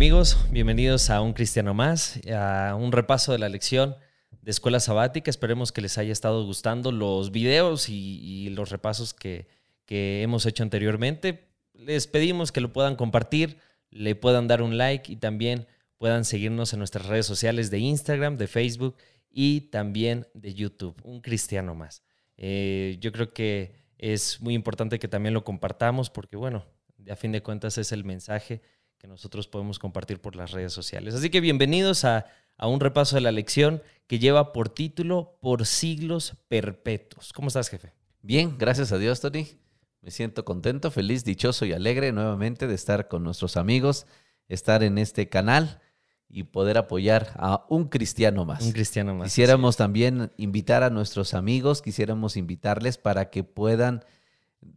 amigos? Bienvenidos a Un Cristiano Más, a un repaso de la lección de Escuela Sabática. Esperemos que les haya estado gustando los videos y, los repasos que, que hemos hecho anteriormente. Les pedimos que lo puedan compartir, le puedan dar un like y también puedan seguirnos en nuestras redes sociales de Instagram, de Facebook y también de YouTube. Un Cristiano Más. Eh, yo creo que es muy importante que también lo compartamos porque, bueno, a fin de cuentas es el mensaje que nosotros podemos compartir por las redes sociales. Así que bienvenidos a, un repaso de la lección que lleva por título Por siglos perpetuos. ¿Cómo estás, jefe? Bien, gracias a Dios, Tony. Me siento contento, feliz, dichoso y alegre nuevamente de estar con nuestros amigos, estar en este canal y poder apoyar a un cristiano más. Un cristiano más. Quisiéramos también invitar a nuestros amigos, quisiéramos invitarles para que puedan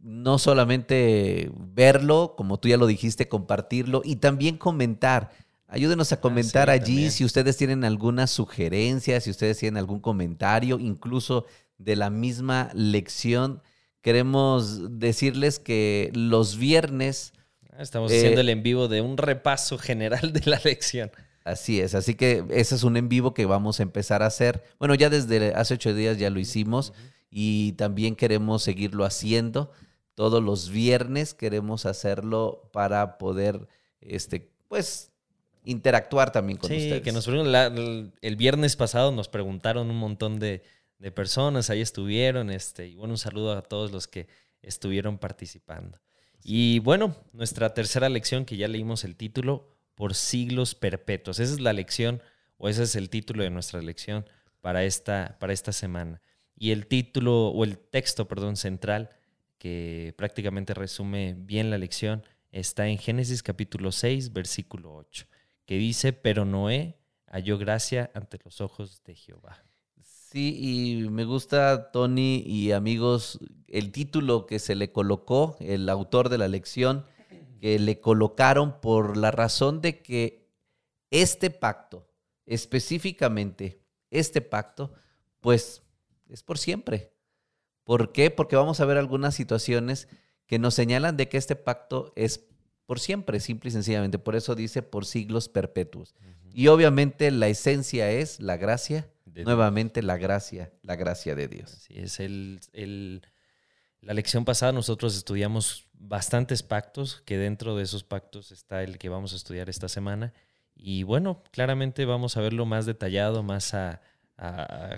no solamente verlo, como tú ya lo dijiste, compartirlo y también comentar. Ayúdenos a ah, comentar allí si ustedes tienen alguna sugerencia, si ustedes tienen algún comentario, incluso de la misma lección. Queremos decirles que los viernes... Ah, estamos haciendo el en vivo de un repaso general de la lección. Así es, así que ese es un en vivo que vamos a empezar a hacer. Bueno, ya desde hace ocho días ya lo hicimos y también queremos seguirlo haciendo. Todos los viernes queremos hacerlo para poder, este, pues, interactuar también con ustedes. Sí, que nos el viernes pasado nos preguntaron un montón de, personas, ahí estuvieron, este, y bueno, un saludo a todos los que estuvieron participando. Y bueno, nuestra tercera lección, que ya leímos el título, por siglos perpetuos. Esa es la lección, o ese es el título de nuestra lección para esta, para esta semana. Y el título, o el texto, perdón, central, que prácticamente resume bien la lección, está en Génesis capítulo 6, versículo 8, que dice, pero Noé halló gracia ante los ojos de Jehová. Sí, y me gusta, Tony y amigos, el título que se le colocó, el autor de la lección, que le colocaron por la razón de que este pacto, específicamente este pacto, pues es por siempre. ¿Por qué? Porque vamos a ver algunas situaciones que nos señalan de que este pacto es por siempre, simple y sencillamente. Por eso dice por siglos perpetuos. Y obviamente la esencia es la gracia, nuevamente la gracia, la gracia de Dios. Así es, el, la lección pasada nosotros estudiamos bastantes pactos, que dentro de esos pactos está el que vamos a estudiar esta semana. Y bueno, claramente vamos a verlo más detallado, más a,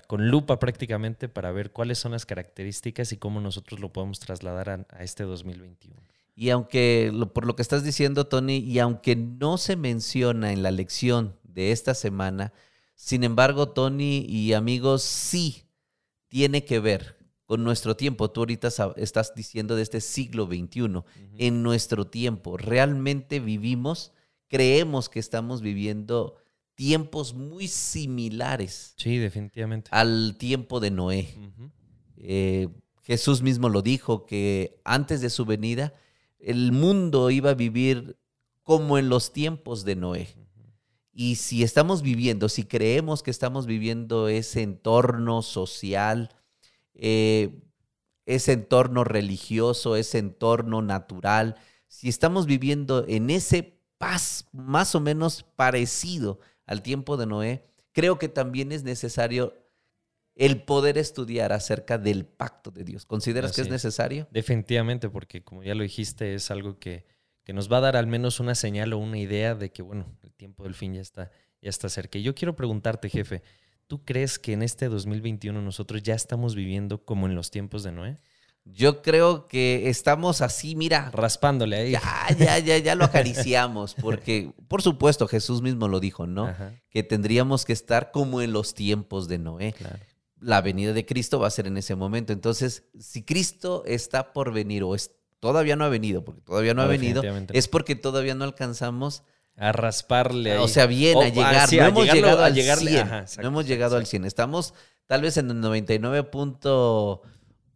con lupa prácticamente para ver cuáles son las características y cómo nosotros lo podemos trasladar a, este 2021. Y aunque, por lo que estás diciendo, Tony, y aunque no se menciona en la lección de esta semana, sin embargo, Tony y amigos, sí tiene que ver con nuestro tiempo. Tú ahorita estás diciendo de este siglo XXI. En nuestro tiempo, realmente vivimos, creemos que estamos viviendo tiempos muy similares. Sí, definitivamente. Al tiempo de Noé. Eh, Jesús mismo lo dijo, que antes de su venida, el mundo iba a vivir como en los tiempos de Noé. Y si estamos viviendo, si creemos que estamos viviendo ese entorno social, eh, ese entorno religioso, ese entorno natural, si estamos viviendo en ese paz más o menos parecido al tiempo de Noé, creo que también es necesario el poder estudiar acerca del pacto de Dios. ¿Consideras que es necesario? Definitivamente, porque como ya lo dijiste, es algo que, que, nos va a dar al menos una señal o una idea de que, bueno, el tiempo del fin ya está, ya está cerca. Y yo quiero preguntarte, jefe, ¿tú crees que en este 2021 nosotros ya estamos viviendo como en los tiempos de Noé? Yo creo que estamos así, mira. Raspándole ahí. Ya, ya, ya, ya lo acariciamos, porque por supuesto Jesús mismo lo dijo, ¿no? Que tendríamos que estar como en los tiempos de Noé. La venida de Cristo va a ser en ese momento. Entonces, si Cristo está por venir o es, todavía no ha venido, porque todavía no, ha venido, es porque todavía no alcanzamos a rasparle ahí. O sea, bien, a llegar. no hemos llegado al 100. no hemos llegado al 100. Estamos tal vez en el 99.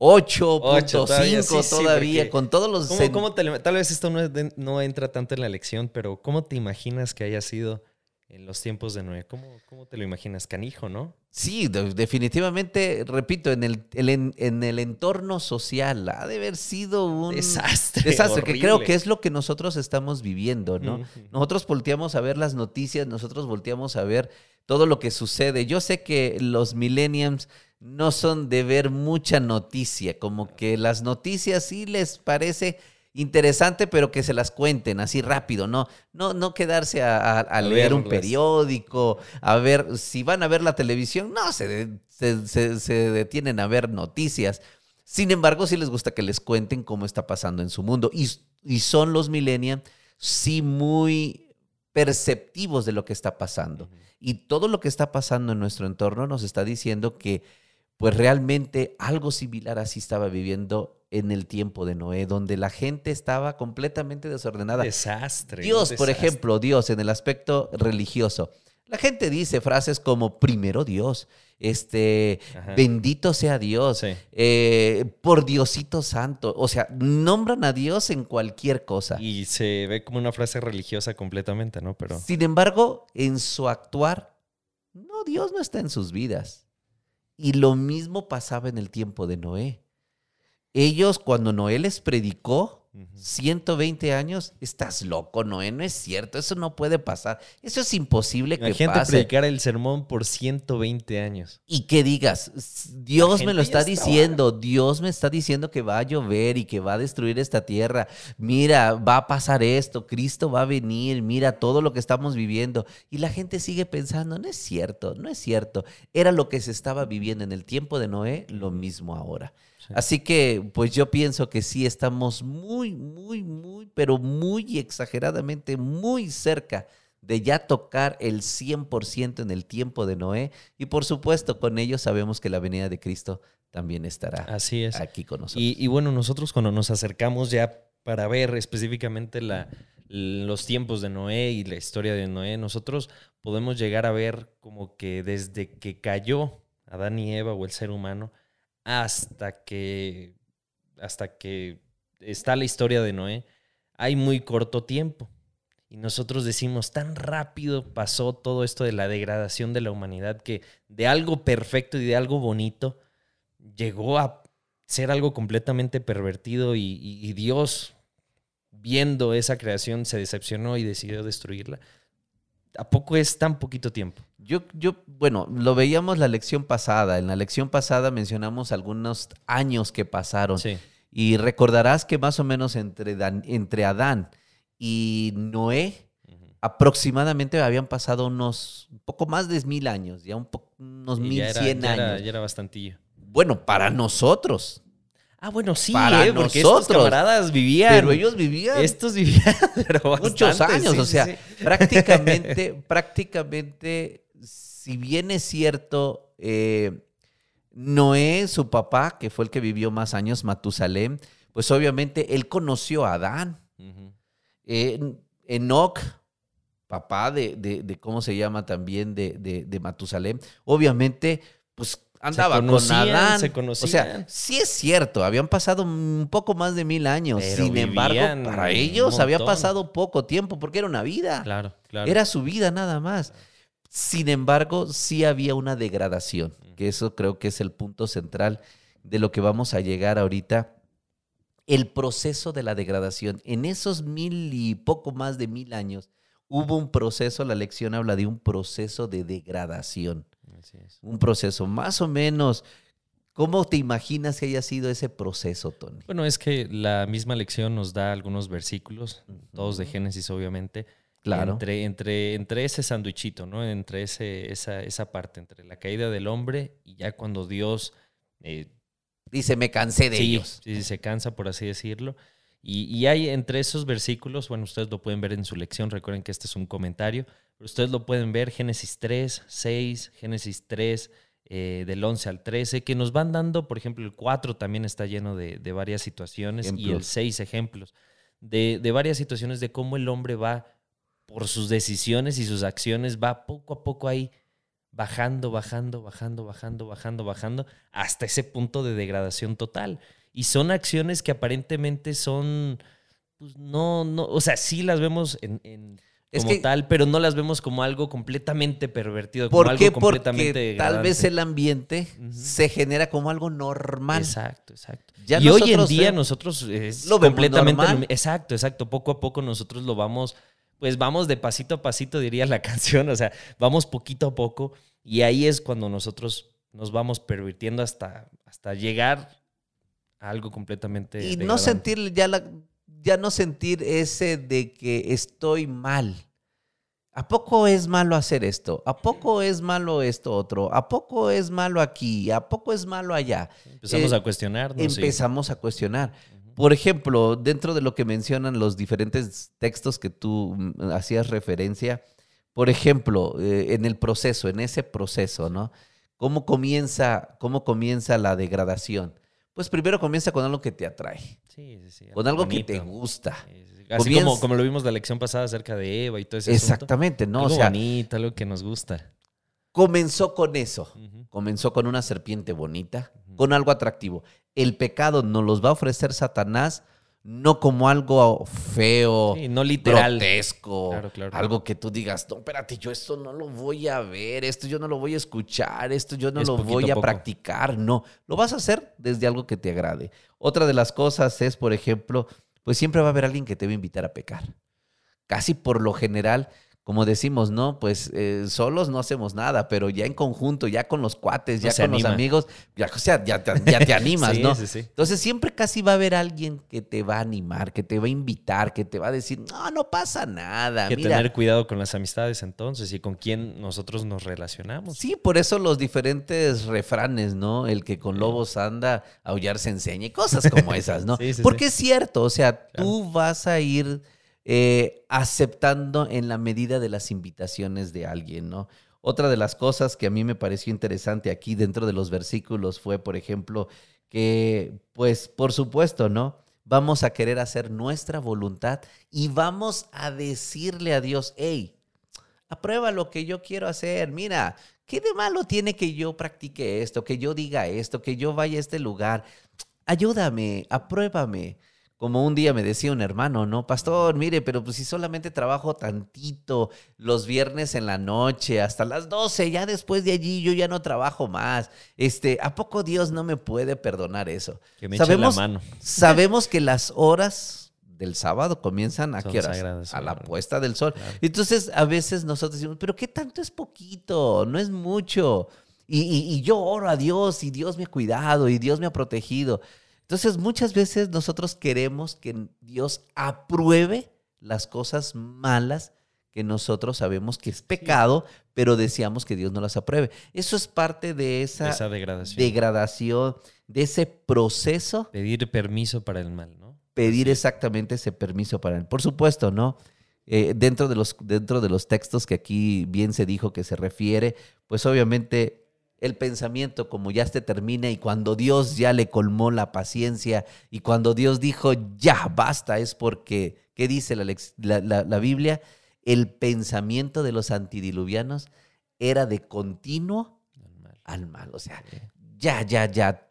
8.5 todavía, con todos los... ¿cómo, tal vez esto no, no, entra tanto en la elección, pero ¿cómo te imaginas que haya sido en los tiempos de Noé. ¿Cómo, cómo te lo imaginas? Canijo, ¿no? Sí, definitivamente, repito, en el, en el entorno social ha de haber sido un desastre. Desastre, que creo que es lo que nosotros estamos viviendo, ¿no? Nosotros volteamos a ver las noticias, nosotros volteamos a ver todo lo que sucede. Yo sé que los millennials no son de ver mucha noticia, como que las noticias sí les parece interesante, pero que se las cuenten así rápido, no, no, no quedarse a, leer un periódico, a ver, si van a ver la televisión, no, se, se, detienen a ver noticias. Sin embargo, sí les gusta que les cuenten cómo está pasando en su mundo. Y, y son los millennials sí muy perceptivos de lo que está pasando. Y todo lo que está pasando en nuestro entorno nos está diciendo que pues realmente algo similar así estaba viviendo en el tiempo de Noé, donde la gente estaba completamente desordenada. Desastre. Dios, por ejemplo, Dios en el aspecto religioso. La gente dice frases como primero Dios, este, bendito sea Dios, eh, por Diosito Santo. O sea, nombran a Dios en cualquier cosa. Y se ve como una frase religiosa completamente, ¿no? Pero. Sin embargo, en su actuar, no, Dios no está en sus vidas. Y lo mismo pasaba en el tiempo de Noé. Ellos cuando Noé les predicó, 120 años, estás loco, Noé, no es cierto, eso no puede pasar, eso es imposible que gente predicar el sermón por 120 años. Y que digas, Dios me lo está diciendo, Dios me está diciendo que va a llover y que va a destruir esta tierra, mira, va a pasar esto, Cristo va a venir, mira todo lo que estamos viviendo. Y la gente sigue pensando, no es cierto, no es cierto, era lo que se estaba viviendo en el tiempo de Noé, lo mismo ahora. Así que, pues yo pienso que sí estamos muy, muy, muy, pero muy exageradamente, muy cerca de ya tocar el 100% en el tiempo de Noé. Y por supuesto, con ello sabemos que la venida de Cristo también estará Así es. aquí con nosotros. Y, bueno, nosotros cuando nos acercamos ya para ver específicamente la, los tiempos de Noé y la historia de Noé, nosotros podemos llegar a ver como que desde que cayó Adán y Eva o el ser humano, hasta que, hasta que está la historia de Noé, hay muy corto tiempo. Y nosotros decimos, tan rápido pasó todo esto de la degradación de la humanidad que de algo perfecto y de algo bonito llegó a ser algo completamente pervertido y, y Dios, viendo esa creación, se decepcionó y decidió destruirla. ¿A poco es tan poquito tiempo? Yo, yo, bueno, lo veíamos la lección pasada. En la lección pasada mencionamos algunos años que pasaron. Y recordarás que más o menos entre, entre Adán y Noé, aproximadamente habían pasado unos un poco más de mil años, ya un unos mil cien años. ya era bastantillo. Bueno, para nosotros. Ah, bueno, sí, Para eh, porque nosotros, estos camaradas vivían. Pero ellos vivían. Estos vivían muchos años. o sea, prácticamente, prácticamente, si bien es cierto, eh, Noé, su papá, que fue el que vivió más años, Matusalem, pues obviamente él conoció a Adán. Enoch, papá de, de, ¿cómo se llama también? De, de, de Matusalem, obviamente, pues andaba con Adán. Se conocían. O sea, sí es cierto, habían pasado un poco más de mil años. Sin embargo, para ellos había pasado poco tiempo porque era una vida. Claro, claro. Era su vida nada más. Sin embargo, sí había una degradación, que eso creo que es el punto central de lo que vamos a llegar ahorita. El proceso de la degradación. En esos mil y poco más de mil años, hubo un proceso, la lección habla de un proceso de degradación un proceso más o menos. ¿Cómo te imaginas que haya sido ese proceso, Tony? Bueno, es que la misma lección nos da algunos versículos, todos de Génesis, obviamente. Claro. Entre, entre, entre ese sandwichito, ¿no? Entre ese, esa, esa parte, entre la caída del hombre y ya cuando Dios. Eh, Dice, me cansé de ellos. Sí, se cansa, por así decirlo. Y, y, hay entre esos versículos, bueno, ustedes lo pueden ver en su lección, recuerden que este es un comentario, ustedes lo pueden ver, Génesis 3, 6, Génesis 3, eh, del 11 al 13, que nos van dando, por ejemplo, el 4 también está lleno de, varias situaciones y el 6 ejemplos de, de, varias situaciones de cómo el hombre va por sus decisiones y sus acciones, va poco a poco ahí bajando, bajando, bajando, bajando, bajando, bajando, hasta ese punto de degradación total. Y son acciones que aparentemente son, pues no, no, o sea, sí las vemos en como tal, pero no las vemos como algo completamente pervertido, como algo completamente Porque tal vez el ambiente se genera como algo normal. Exacto, exacto. y hoy en día nosotros es lo completamente exacto, exacto, poco a poco nosotros lo vamos pues vamos de pasito a pasito diría la canción, o sea, vamos poquito a poco. Y ahí es cuando nosotros nos vamos pervirtiendo hasta hasta llegar a algo completamente Y no sentir ya la ya no sentir ese de que estoy mal. ¿A poco es malo hacer esto? ¿A poco es malo esto otro? ¿A poco es malo aquí? ¿A poco es malo allá? Empezamos eh, a cuestionar. Empezamos a cuestionar. Por ejemplo, dentro de lo que mencionan los diferentes textos que tú mm, hacías referencia, por ejemplo, eh, en el proceso, en ese proceso, ¿no? ¿Cómo comienza, cómo comienza la degradación? Pues primero comienza con algo que te atrae. Sí, sí, sí. Con algo que te gusta. Así como, como lo vimos la lección pasada acerca de Eva y todo eso. Exactamente, ¿no? Algo o sea, bonito, algo que nos gusta. Comenzó con eso. Comenzó con una serpiente bonita, con algo atractivo. El pecado nos los va a ofrecer Satanás no como algo feo, no literal. grotesco, algo que tú digas, no, espérate, yo esto no lo voy a ver, esto yo no lo voy a escuchar, esto yo no lo voy a practicar, no, lo vas a hacer desde algo que te agrade. Otra de las cosas es, por ejemplo, pues siempre va a haber alguien que te va a invitar a pecar. Casi por lo general, como decimos, ¿no? Pues eh, solos no hacemos nada, pero ya en conjunto, ya con los cuates, ya con los amigos, ya, o sea, ya, te animas, ¿no? Entonces siempre casi va a haber alguien que te va a animar, que te va a invitar, que te va a decir, no, no pasa nada. Que tener cuidado con las amistades entonces y con quién nosotros nos relacionamos. Sí, por eso los diferentes refranes, ¿no? El que con lobos anda, aullar se enseña y cosas como esas, ¿no? Porque es cierto, o sea, tú vas a ir eh, aceptando en la medida de las invitaciones de alguien, ¿no? Otra de las cosas que a mí me pareció interesante aquí dentro de los versículos fue, por ejemplo, que, pues, por supuesto, ¿no? Vamos a querer hacer nuestra voluntad y vamos a decirle a Dios, hey, aprueba lo que yo quiero hacer. Mira, ¿qué de malo tiene que yo practique esto, que yo diga esto, que yo vaya a este lugar? Ayúdame, apruébame. Como un día me decía un hermano, ¿no? Pastor, mire, pero pues si solamente trabajo tantito los viernes en la noche hasta las 12, ya después de allí yo ya no trabajo más. Este, ¿a poco Dios no me puede perdonar eso? Que me sabemos, la mano. Sabemos que las horas del sábado comienzan a qué a la puesta del sol. Entonces, a veces nosotros decimos, pero ¿qué tanto es poquito? No es mucho. Y, y, yo oro a Dios y Dios me ha cuidado y Dios me ha protegido. Entonces muchas veces nosotros queremos que Dios apruebe las cosas malas que nosotros sabemos que es pecado, pero deseamos que Dios no las apruebe. Eso es parte de esa, degradación. de ese proceso. Pedir permiso para el mal, ¿no? Pedir exactamente ese permiso para el Por supuesto, ¿no? Eh, dentro, de los, dentro de los textos que aquí bien se dijo que se refiere, pues obviamente el pensamiento como ya se termina y cuando Dios ya le colmó la paciencia y cuando Dios dijo ya basta es porque, ¿qué dice la, Biblia? El pensamiento de los antidiluvianos era de continuo al mal. O sea, ya, ya, ya.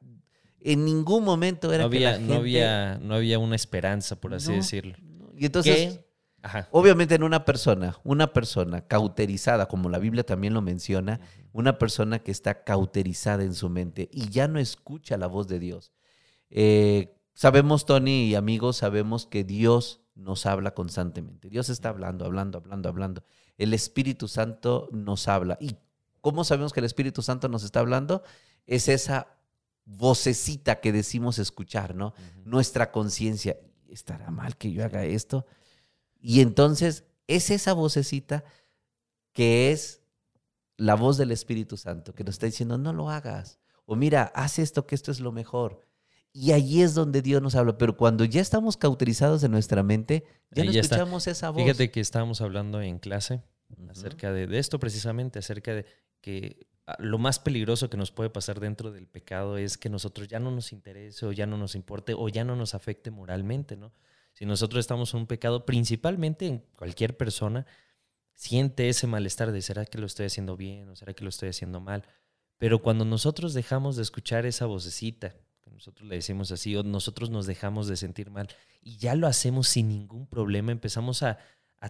En ningún momento era no había, que no había no había una esperanza, por así decirlo. Y entonces, obviamente en una persona, una persona cauterizada, como la Biblia también lo menciona, una persona que está cauterizada en su mente y ya no escucha la voz de Dios. Eh, sabemos, Tony y amigos, sabemos que Dios nos habla constantemente. Dios está hablando, hablando, hablando, hablando. El Espíritu Santo nos habla. ¿Y cómo sabemos que el Espíritu Santo nos está hablando? Es esa vocecita que decimos escuchar, ¿no? Nuestra conciencia. ¿Estará mal que yo haga esto? Y entonces es esa vocecita que es la voz del Espíritu Santo que nos está diciendo, no lo hagas. O mira, haz esto, que esto es lo mejor. Y allí es donde Dios nos habla. Pero cuando ya estamos cauterizados en nuestra mente, ya no escuchamos esa voz. Fíjate que estábamos hablando en clase acerca de, esto precisamente, acerca de que ah, lo más peligroso que nos puede pasar dentro del pecado es que nosotros ya no nos interese o ya no nos importe o ya no nos afecte moralmente, ¿no? Si nosotros estamos en un pecado, principalmente en cualquier persona, siente ese malestar de ¿será que lo estoy haciendo bien o será que lo estoy haciendo mal? Pero cuando nosotros dejamos de escuchar esa vocecita, que nosotros le decimos así, o nosotros nos dejamos de sentir mal y ya lo hacemos sin ningún problema, empezamos a,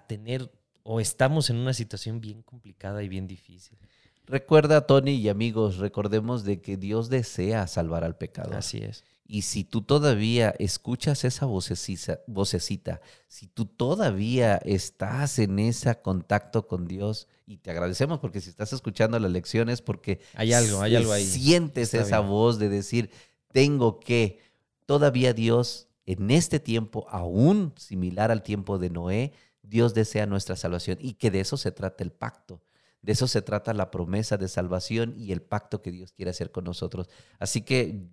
tener o estamos en una situación bien complicada y bien difícil. Recuerda, Tony y amigos, recordemos de que Dios desea salvar al pecador. Así es. Y si tú todavía escuchas esa vocecita, vocecita, si tú todavía estás en ese contacto con Dios, y te agradecemos porque si estás escuchando las lecciones, porque hay algo, hay algo ahí. Sientes esa voz de decir, tengo que, todavía Dios en este tiempo, aún similar al tiempo de Noé, Dios desea nuestra salvación y que de eso se trata el pacto. De eso se trata la promesa de salvación y el pacto que Dios quiere hacer con nosotros. Así que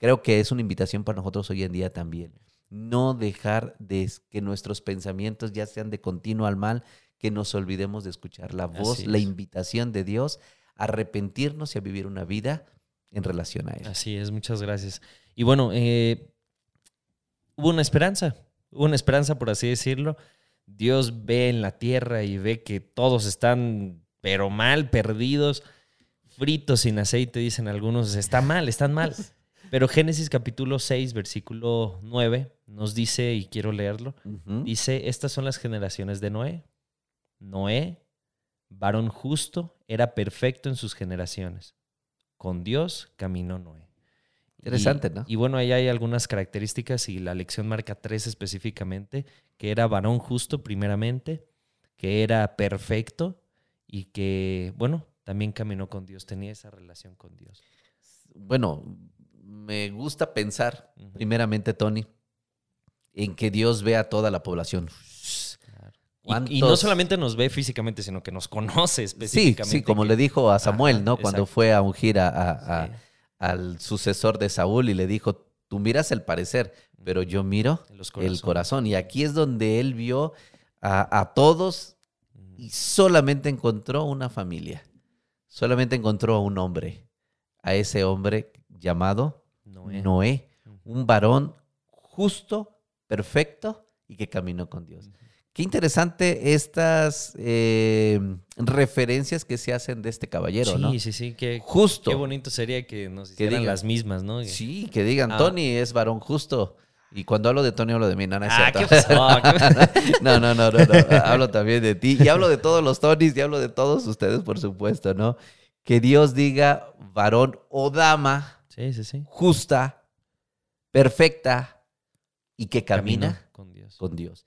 creo que es una invitación para nosotros hoy en día también. No dejar de que nuestros pensamientos ya sean de continuo al mal, que nos olvidemos de escuchar la voz, la invitación de Dios a arrepentirnos y a vivir una vida en relación a Él. Así es, muchas gracias. Y bueno, eh, hubo una esperanza, hubo una esperanza, por así decirlo. Dios ve en la tierra y ve que todos están, pero mal, perdidos, fritos sin aceite, dicen algunos. Está mal, están mal. Pero Génesis capítulo 6, versículo 9, nos dice, y quiero leerlo, dice, estas son las generaciones de Noé. Noé, varón justo, era perfecto en sus generaciones. Con Dios caminó Noé. Interesante, ¿no? Y bueno, ahí hay algunas características y la lección marca tres específicamente, que era varón justo primeramente, que era perfecto y que, bueno, también caminó con Dios, tenía esa relación con Dios. Bueno, me gusta pensar, primeramente, Tony, en que Dios ve a toda la población. Y, no solamente nos ve físicamente, sino que nos conoce específicamente. Sí, sí como le dijo a Samuel, ¿no? Cuando fue a ungir a, al sucesor de Saúl y le dijo, tú miras el parecer, pero yo miro el corazón. Y aquí es donde él vio a todos y solamente encontró una familia. Solamente encontró a un hombre, a ese hombre llamado Noé. un varón justo, perfecto y que caminó con Dios. Qué interesante estas eh, referencias que se hacen de este caballero, ¿no? Sí, sí, sí. Qué, justo. Qué bonito sería que nos hicieran las mismas, ¿no? Sí, que digan, ah. Tony es varón justo. Y cuando hablo de Tony, hablo de mí. No, no, ah, no, no, no, no, Hablo también de ti. Y hablo de todos los Tonys y hablo de todos ustedes, por supuesto, ¿no? Que Dios diga varón o dama Sí, sí, sí. Justa, perfecta y que camina, con Dios. Con Dios.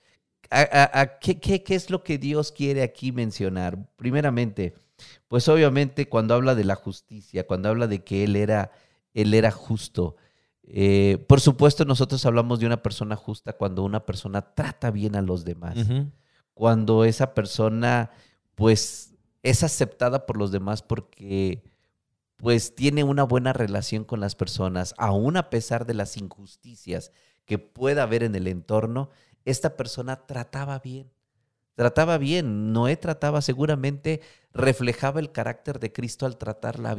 qué, es lo que Dios quiere aquí mencionar? Primeramente, pues obviamente cuando habla de la justicia, cuando habla de que Él era, él era justo, eh, por supuesto nosotros hablamos de una persona justa cuando una persona trata bien a los demás, cuando esa persona pues es aceptada por los demás porque pues tiene una buena relación con las personas, aún a pesar de las injusticias que pueda haber en el entorno, esta persona trataba bien. Trataba bien, Noé trataba seguramente, reflejaba el carácter de Cristo al tratar, la,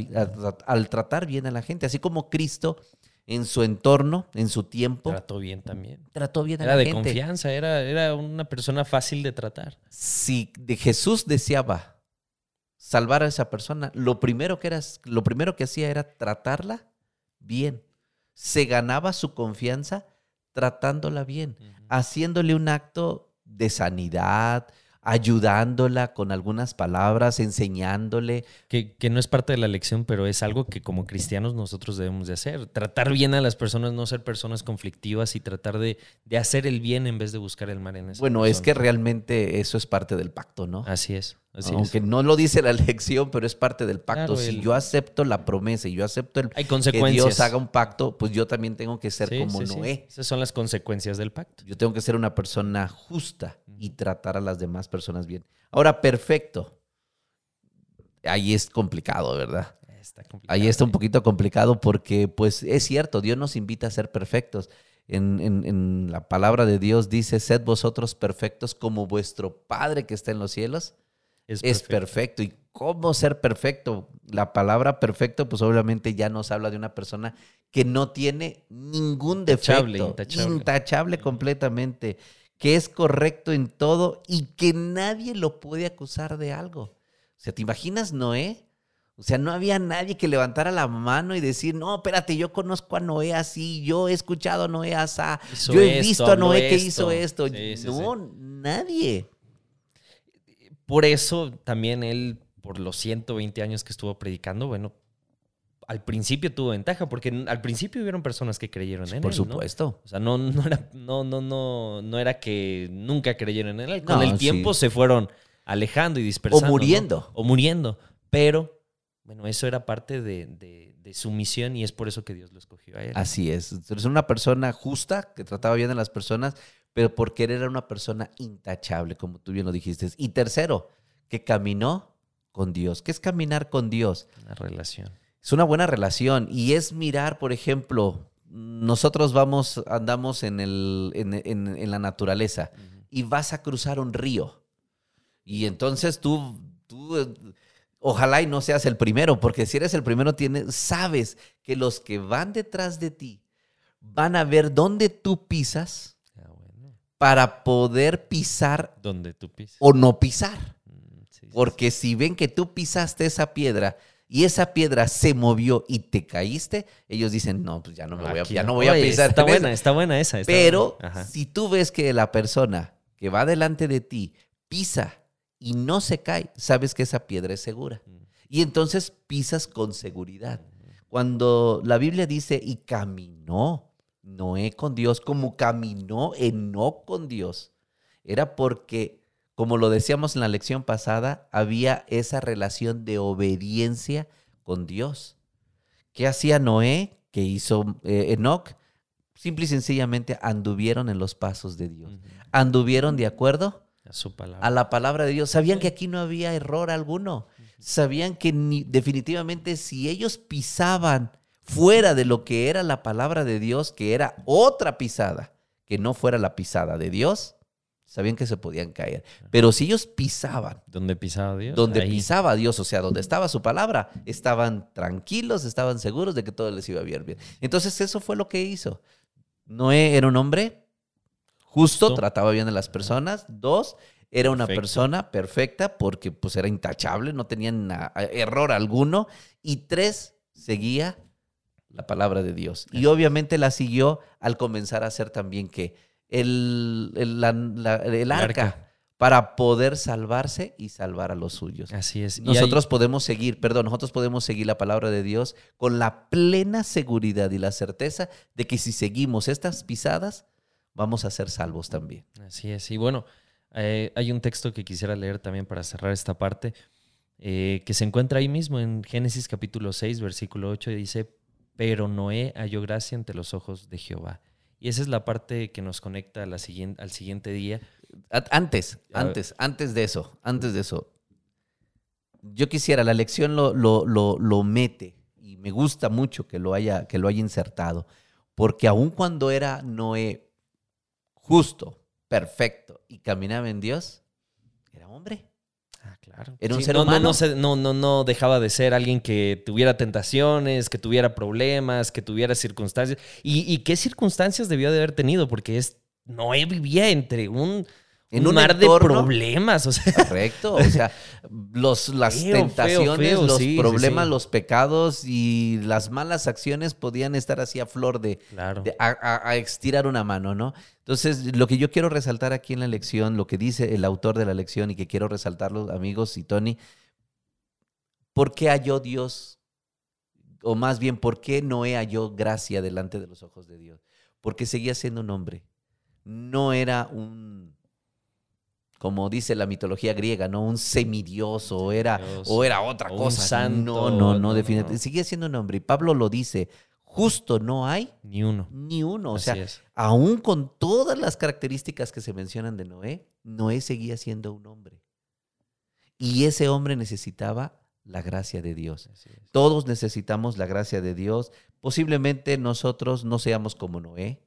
al, tratar bien a la gente, así como Cristo en su entorno, en su tiempo. Trató bien también. Trató bien a la gente. Era de confianza, era, era una persona fácil de tratar. Si de Jesús deseaba salvar a esa persona, lo primero que, era, lo primero que hacía era tratarla bien. Se ganaba su confianza tratándola bien, haciéndole un acto de sanidad, ayudándola con algunas palabras, enseñándole. Que, no es parte de la lección, pero es algo que como cristianos nosotros debemos de hacer. Tratar bien a las personas, no ser personas conflictivas y tratar de, hacer el bien en vez de buscar el mal en esa Bueno, es que realmente eso es parte del pacto, ¿no? Así es. Aunque no lo dice la lección, pero es parte del pacto. si yo acepto la promesa y yo acepto el, Hay consecuencias. que Dios haga un pacto, pues yo también tengo que ser como Noé. Esas son las consecuencias del pacto. Yo tengo que ser una persona justa y tratar a las demás personas bien. Ahora, perfecto. Ahí es complicado, ¿verdad? Ahí está un poquito complicado porque, pues, es cierto, Dios nos invita a ser perfectos. En, la palabra de Dios dice, sed vosotros perfectos como vuestro Padre que está en los cielos es, perfecto. perfecto. ¿Y cómo ser perfecto? La palabra perfecto, pues obviamente ya nos habla de una persona que no tiene ningún defecto. Intachable, intachable completamente que es correcto en todo y que nadie lo puede acusar de algo. O sea, ¿te imaginas Noé? O sea, no había nadie que levantara la mano y decir, no, espérate, yo conozco a Noé así, yo he escuchado a Noé así, yo he visto a Noé que hizo esto. no, nadie. Por eso también él, por los 120 años que estuvo predicando, bueno, al principio tuvo ventaja, porque al principio hubieron personas que creyeron en él. Por supuesto. O sea, no, no, era, no, no, no, era que nunca creyeron en él. Con el tiempo se fueron alejando y dispersando. O muriendo. O muriendo. Pero, bueno, eso era parte de, su misión y es por eso que Dios lo escogió a él. Así es. Es una persona justa que trataba bien a las personas, pero porque él era una persona intachable, como tú bien lo dijiste. Y tercero, que caminó con Dios. ¿Qué es caminar con Dios? Una relación. Es una buena relación y es mirar, por ejemplo, nosotros vamos, andamos en, el, en, la naturaleza y vas a cruzar un río. Y entonces tú, tú, ojalá y no seas el primero, porque si eres el primero, tienes, sabes que los que van detrás de ti van a ver dónde tú pisas para poder pisar donde tú pisas. o no pisar. Mm, Porque si ven que tú pisaste esa piedra y esa piedra se movió y te caíste, ellos dicen, no, pues ya no me voy a, ya no voy a pisar. Está buena, está buena esa. Pero si tú ves que la persona que va delante de ti pisa y no se cae, sabes que esa piedra es segura. Mm. Y entonces pisas con seguridad. Cuando la Biblia dice, y caminó, Noé con Dios como caminó Enoch con Dios. Era porque, como lo decíamos en la lección pasada, había esa relación de obediencia con Dios. ¿Qué hacía Noé? ¿Qué hizo eh, Enoch? Simple y sencillamente anduvieron en los pasos de Dios. Anduvieron de acuerdo a, su palabra. a la palabra de Dios. Sabían que aquí no había error alguno. Sabían que definitivamente si ellos pisaban fuera de lo que era la palabra de Dios, que era otra pisada, que no fuera la pisada de Dios, sabían que se podían caer. Pero si ellos pisaban. ¿Dónde pisaba Dios? Donde pisaba Dios, o sea, donde estaba su palabra, estaban tranquilos, estaban seguros de que todo les iba bien. bien. Entonces eso fue lo que hizo. Noé era un hombre justo, trataba bien a las personas. Dos, era una persona perfecta porque pues era intachable, no tenía error alguno. Y tres, seguía la palabra de Dios. Y obviamente la siguió al comenzar a hacer también que el, el, arca, para poder salvarse y salvar a los suyos. Así es. Nosotros podemos seguir, perdón, nosotros podemos seguir la palabra de Dios con la plena seguridad y la certeza de que si seguimos estas pisadas, vamos a ser salvos también. Así es. Y bueno, eh, hay un texto que quisiera leer también para cerrar esta parte, eh, que se encuentra ahí mismo en Génesis capítulo 6, versículo 8, y dice, pero Noé halló gracia ante los ojos de Jehová. Y esa es la parte que nos conecta a la siguiente, al siguiente día. Antes, antes, antes de eso, antes de eso. Yo quisiera, la lección lo, lo, lo, mete y me gusta mucho que lo, haya, que lo haya insertado, porque aun cuando era Noé justo, perfecto y caminaba en Dios, era hombre. Ah, claro. Era un ser humano. No, no, no, dejaba de ser alguien que tuviera tentaciones, que tuviera problemas, que tuviera circunstancias. ¿Y, qué circunstancias debió de haber tenido? Porque es, Noé vivía entre un, en un, mar de problemas. O sea. Correcto. O sea, los, las tentaciones, los problemas, los pecados y las malas acciones podían estar así a flor de, a, a, estirar una mano, ¿no? Entonces, lo que yo quiero resaltar aquí en la lección, lo que dice el autor de la lección y que quiero resaltarlo, amigos y Tony, ¿por qué halló Dios? O más bien, ¿por qué Noé halló gracia delante de los ojos de Dios? Porque seguía siendo un hombre. No era un como dice la mitología griega, ¿no? Un semidios o era, o era otra cosa. no, no, no, definitivamente. Sigue siendo un hombre. Y Pablo lo dice, justo no hay. Ni uno. Ni uno. O sea, aún con todas las características que se mencionan de Noé, Noé seguía siendo un hombre. Y ese hombre necesitaba la gracia de Dios. Todos necesitamos la gracia de Dios. Posiblemente nosotros no seamos como Noé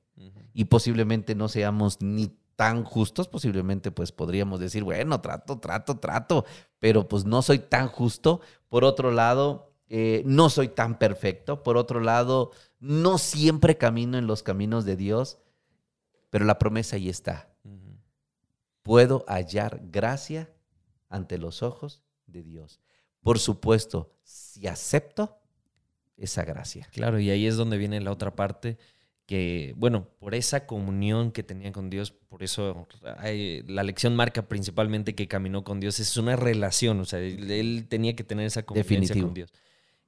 y posiblemente no seamos ni tan justos, posiblemente pues podríamos decir, bueno, trato, trato, trato, pero pues no soy tan justo. Por otro lado, eh, no soy tan perfecto. Por otro lado, no siempre camino en los caminos de Dios, pero la promesa ahí está. Puedo hallar gracia ante los ojos de Dios. Por supuesto, si acepto esa gracia. Claro, y ahí es donde viene la otra parte que, bueno, por esa comunión que tenía con Dios, por eso la lección marca principalmente que caminó con Dios, es una relación, o sea, él, tenía que tener esa confianza con Dios.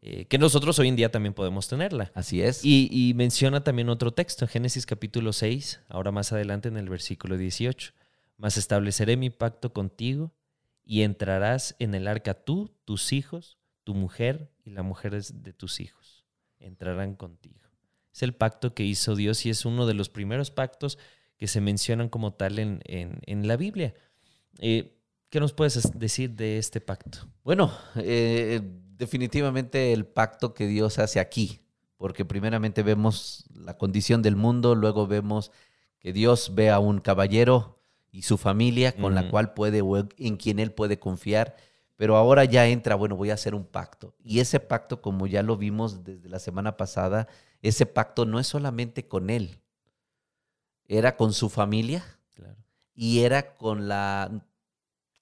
Eh, que nosotros hoy en día también podemos tenerla. Así es. Y, y, menciona también otro texto, Génesis capítulo 6, ahora más adelante en el versículo 18. Mas estableceré mi pacto contigo y entrarás en el arca tú, tus hijos, tu mujer y la mujer de tus hijos. Entrarán contigo. Es el pacto que hizo Dios y es uno de los primeros pactos que se mencionan como tal en, en, la Biblia. Eh, ¿Qué nos puedes decir de este pacto? Bueno, eh, definitivamente el pacto que Dios hace aquí, porque primeramente vemos la condición del mundo, luego vemos que Dios ve a un caballero y su familia con la cual puede, en quien él puede confiar, pero ahora ya entra, bueno, voy a hacer un pacto. Y ese pacto, como ya lo vimos desde la semana pasada, ese pacto no es solamente con él, era con su familia y era con la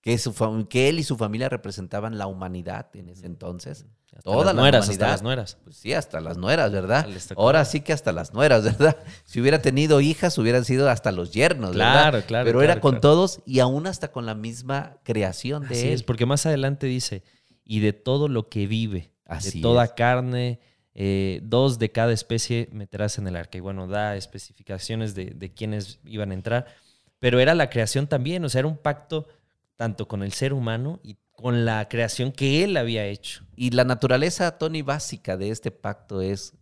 que, su, que él y su familia representaban la humanidad en ese entonces. Todas las nueras, hasta las nueras. Pues sí, hasta las nueras, ¿verdad? Ahora sí que hasta las nueras, ¿verdad? Si hubiera tenido hijas, hubieran sido hasta los yernos, ¿verdad? Claro, claro. Pero era con todos y aún hasta con la misma creación de él. es, porque más adelante dice, y de todo lo que vive, de toda carne, eh, dos de cada especie meterás en el arca. Y bueno, da especificaciones de, de quiénes iban a entrar. Pero era la creación también, o sea, era un pacto tanto con el ser humano y con la creación que él había hecho. Y la naturaleza, Tony, básica de este pacto es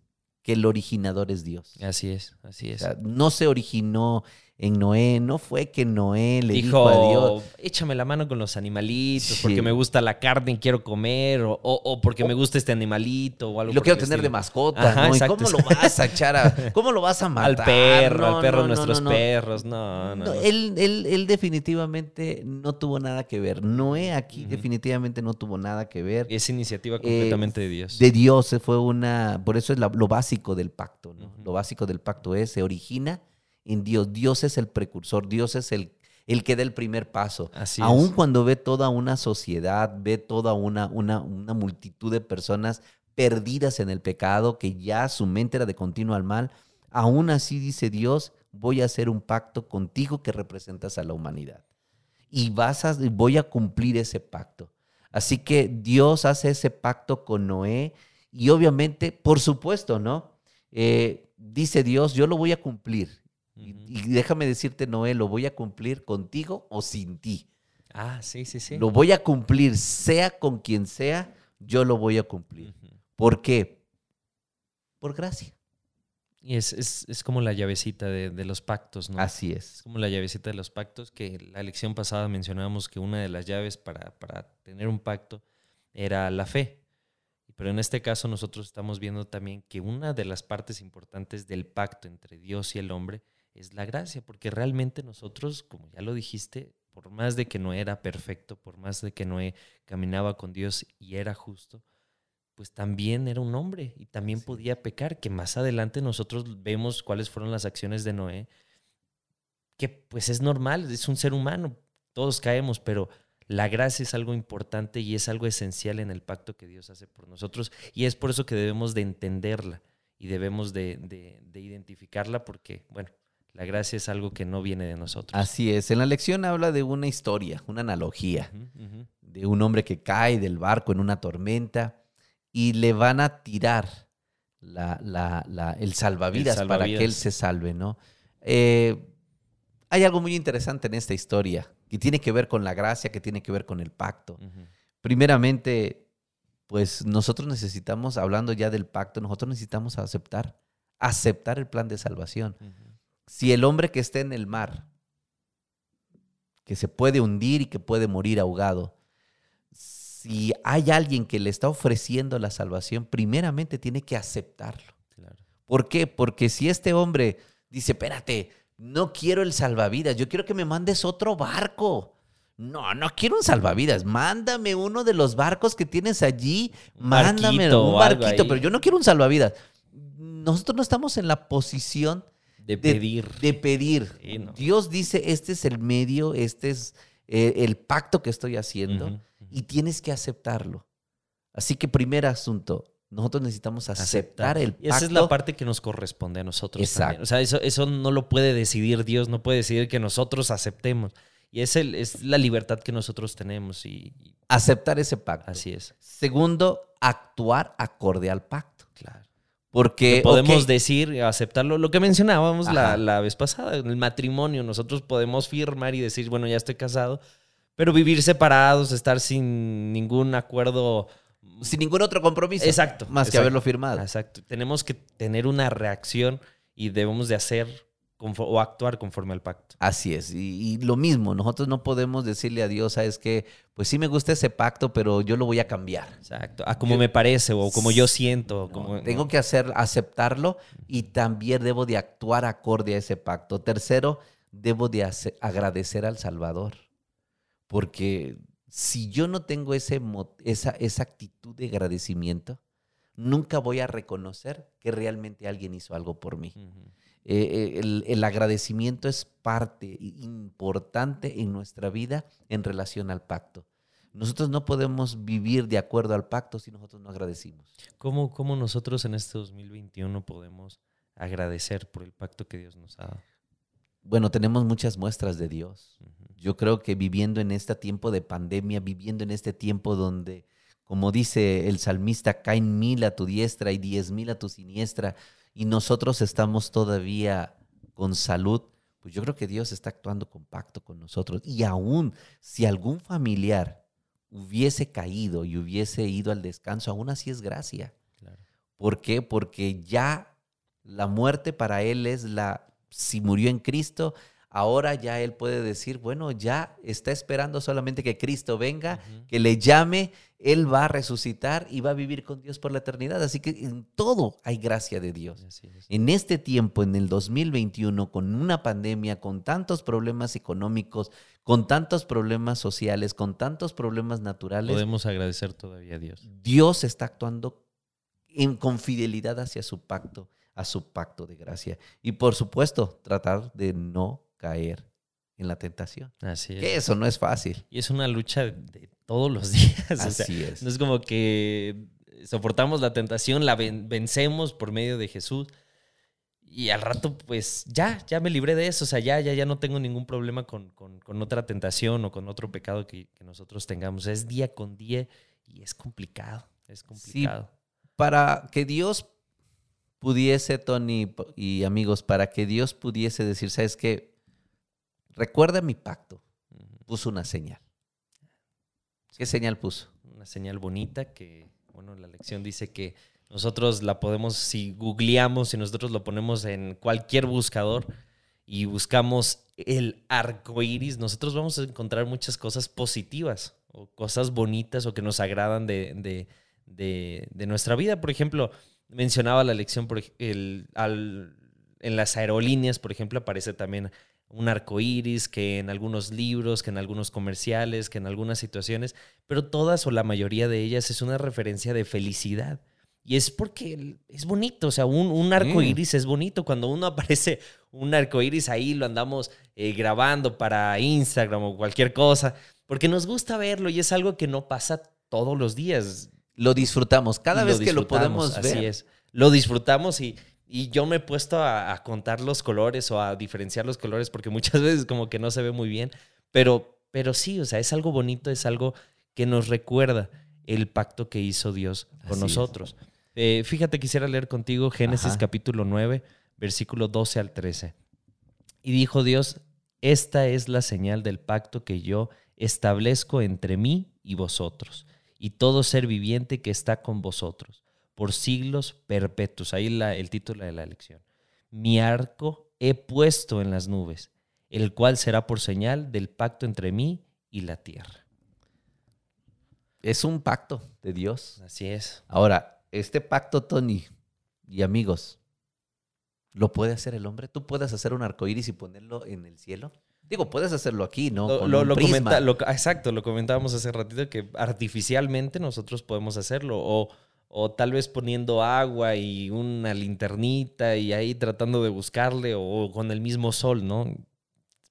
que el originador es Dios. Así es, así es. no se originó en Noé, no fue que Noé le dijo, a Dios, échame la mano con los animalitos porque me gusta la carne y quiero comer o, porque me gusta este animalito o algo. lo quiero tener de mascota, ¿no? ¿Y cómo lo vas a echar a, cómo lo vas a matar? Al perro, al perro de nuestros perros, no, no. Él, él, él, definitivamente no tuvo nada que ver. Noé aquí definitivamente no tuvo nada que ver. Es iniciativa completamente de Dios. De Dios, fue una, por eso es lo básico del pacto, ¿no? Lo básico del pacto es, se origina en Dios. Dios es el precursor, Dios es el, el que da el primer paso. Así Aun cuando ve toda una sociedad, ve toda una, una, una multitud de personas perdidas en el pecado, que ya su mente era de continuo al mal, aún así dice Dios, voy a hacer un pacto contigo que representas a la humanidad. Y vas a, voy a cumplir ese pacto. Así que Dios hace ese pacto con Noé y obviamente, por supuesto, ¿no? Eh, dice Dios, yo lo voy a cumplir. Y, déjame decirte, Noé, lo voy a cumplir contigo o sin ti. Ah, sí, sí, sí. Lo voy a cumplir, sea con quien sea, yo lo voy a cumplir. ¿Por qué? Por gracia. Y es, como la llavecita de, los pactos, ¿no? Así es. Es como la llavecita de los pactos, que la lección pasada mencionábamos que una de las llaves para, para tener un pacto era la fe. Pero en este caso nosotros estamos viendo también que una de las partes importantes del pacto entre Dios y el hombre es la gracia, porque realmente nosotros, como ya lo dijiste, por más de que no era perfecto, por más de que Noé caminaba con Dios y era justo, pues también era un hombre y también podía pecar, que más adelante nosotros vemos cuáles fueron las acciones de Noé, que pues es normal, es un ser humano, todos caemos, pero la gracia es algo importante y es algo esencial en el pacto que Dios hace por nosotros y es por eso que debemos de entenderla y debemos de, de identificarla porque, bueno, la gracia es algo que no viene de nosotros. Así es. En la lección habla de una historia, una analogía, de un hombre que cae del barco en una tormenta y le van a tirar el, salvavidas para que él se salve, ¿no? Eh, hay algo muy interesante en esta historia que tiene que ver con la gracia, que tiene que ver con el pacto. Primeramente, pues nosotros necesitamos, hablando ya del pacto, nosotros necesitamos aceptar, aceptar el plan de salvación si el hombre que esté en el mar, que se puede hundir y que puede morir ahogado, si hay alguien que le está ofreciendo la salvación, primeramente tiene que aceptarlo. ¿Por qué? Porque si este hombre dice, espérate, no quiero el salvavidas, yo quiero que me mandes otro barco. No, no quiero un salvavidas. Mándame uno de los barcos que tienes allí. Mándame un barquito, pero yo no quiero un salvavidas. Nosotros no estamos en la posición de pedir. De, pedir. Dios dice, este es el medio, este es eh, el pacto que estoy haciendo y tienes que aceptarlo. Así que primer asunto, nosotros necesitamos aceptar, el pacto. Y esa es la parte que nos corresponde a nosotros Exacto. O sea, eso, eso no lo puede decidir Dios, no puede decidir que nosotros aceptemos. Y es, el, es la libertad que nosotros tenemos. Y, Aceptar ese pacto. Así es. Segundo, actuar acorde al pacto. Porque podemos decir, aceptarlo, lo que mencionábamos la, la, vez pasada, en el matrimonio, nosotros podemos firmar y decir, bueno, ya estoy casado, pero vivir separados, estar sin ningún acuerdo. Sin ningún otro compromiso. Exacto. Más que haberlo firmado. Exacto. Tenemos que tener una reacción y debemos de hacer o actuar conforme al pacto. Así es. Y, lo mismo, nosotros no podemos decirle a Dios, sabes que, pues sí me gusta ese pacto, pero yo lo voy a cambiar. Exacto. A como me parece o como yo siento. como, tengo que hacer, aceptarlo y también debo de actuar acorde a ese pacto. Tercero, debo de agradecer al Salvador. Porque si yo no tengo ese, esa, esa actitud de agradecimiento, nunca voy a reconocer que realmente alguien hizo algo por mí. Eh, el, agradecimiento es parte importante en nuestra vida en relación al pacto. Nosotros no podemos vivir de acuerdo al pacto si nosotros no agradecimos. ¿Cómo, cómo nosotros en este 2021 podemos agradecer por el pacto que Dios nos ha dado? Bueno, tenemos muchas muestras de Dios. Yo creo que viviendo en este tiempo de pandemia, viviendo en este tiempo donde, como dice el salmista, caen mil a tu diestra y diez mil a tu siniestra, y nosotros estamos todavía con salud, pues yo creo que Dios está actuando con pacto con nosotros. Y aún si algún familiar hubiese caído y hubiese ido al descanso, aún así es gracia. ¿Por qué? Porque ya la muerte para él es la, si murió en Cristo, ahora ya él puede decir, bueno, ya está esperando solamente que Cristo venga, que le llame, él va a resucitar y va a vivir con Dios por la eternidad. Así que en todo hay gracia de Dios. En este tiempo, en el 2021, con una pandemia, con tantos problemas económicos, con tantos problemas sociales, con tantos problemas naturales. Podemos agradecer todavía a Dios. Dios está actuando en, con fidelidad hacia su pacto, a su pacto de gracia. Y por supuesto, tratar de no caer en la tentación. Así es. Que eso no es fácil. Y es una lucha de todos los días. Así es. No es como que soportamos la tentación, la vencemos por medio de Jesús. Y al rato, pues ya, ya me libré de eso. O sea, ya, ya, ya no tengo ningún problema con, otra tentación o con otro pecado que, nosotros tengamos. Es día con día y es complicado. Es complicado. para que Dios pudiese, Tony y amigos, para que Dios pudiese decir, ¿sabes qué? Recuerda mi pacto. Puso una señal. ¿Qué señal puso? Una señal bonita que, bueno, la lección dice que nosotros la podemos, si googleamos, si nosotros lo ponemos en cualquier buscador y buscamos el arco iris, nosotros vamos a encontrar muchas cosas positivas o cosas bonitas o que nos agradan de, nuestra vida. Por ejemplo, mencionaba la lección por el, en las aerolíneas, por ejemplo, aparece también un arco iris, que en algunos libros, que en algunos comerciales, que en algunas situaciones, pero todas o la mayoría de ellas es una referencia de felicidad. Y es porque es bonito, o sea, un, un arco iris es bonito. Cuando uno aparece un arco iris ahí, lo andamos eh, grabando para Instagram o cualquier cosa, porque nos gusta verlo y es algo que no pasa todos los días. Lo disfrutamos cada vez que lo podemos ver. Así es. Lo disfrutamos y y yo me he puesto a, contar los colores o a diferenciar los colores porque muchas veces como que no se ve muy bien. Pero, pero sí, o sea, es algo bonito, es algo que nos recuerda el pacto que hizo Dios con nosotros. Eh, fíjate, quisiera leer contigo Génesis capítulo 9, versículo 12 al 13. Y dijo Dios, esta es la señal del pacto que yo establezco entre mí y vosotros, y todo ser viviente que está con vosotros por siglos perpetuos. Ahí la, el título de la lección. Mi arco he puesto en las nubes, el cual será por señal del pacto entre mí y la tierra. Es un pacto de Dios. Así es. Ahora, este pacto, Tony y amigos, ¿lo puede hacer el hombre? ¿Tú puedes hacer un arco iris y ponerlo en el cielo? Digo, puedes hacerlo aquí, ¿no? Lo, lo, exacto, lo comentábamos hace ratito que artificialmente nosotros podemos hacerlo. O o tal vez poniendo agua y una linternita y ahí tratando de buscarle o con el mismo sol, ¿no?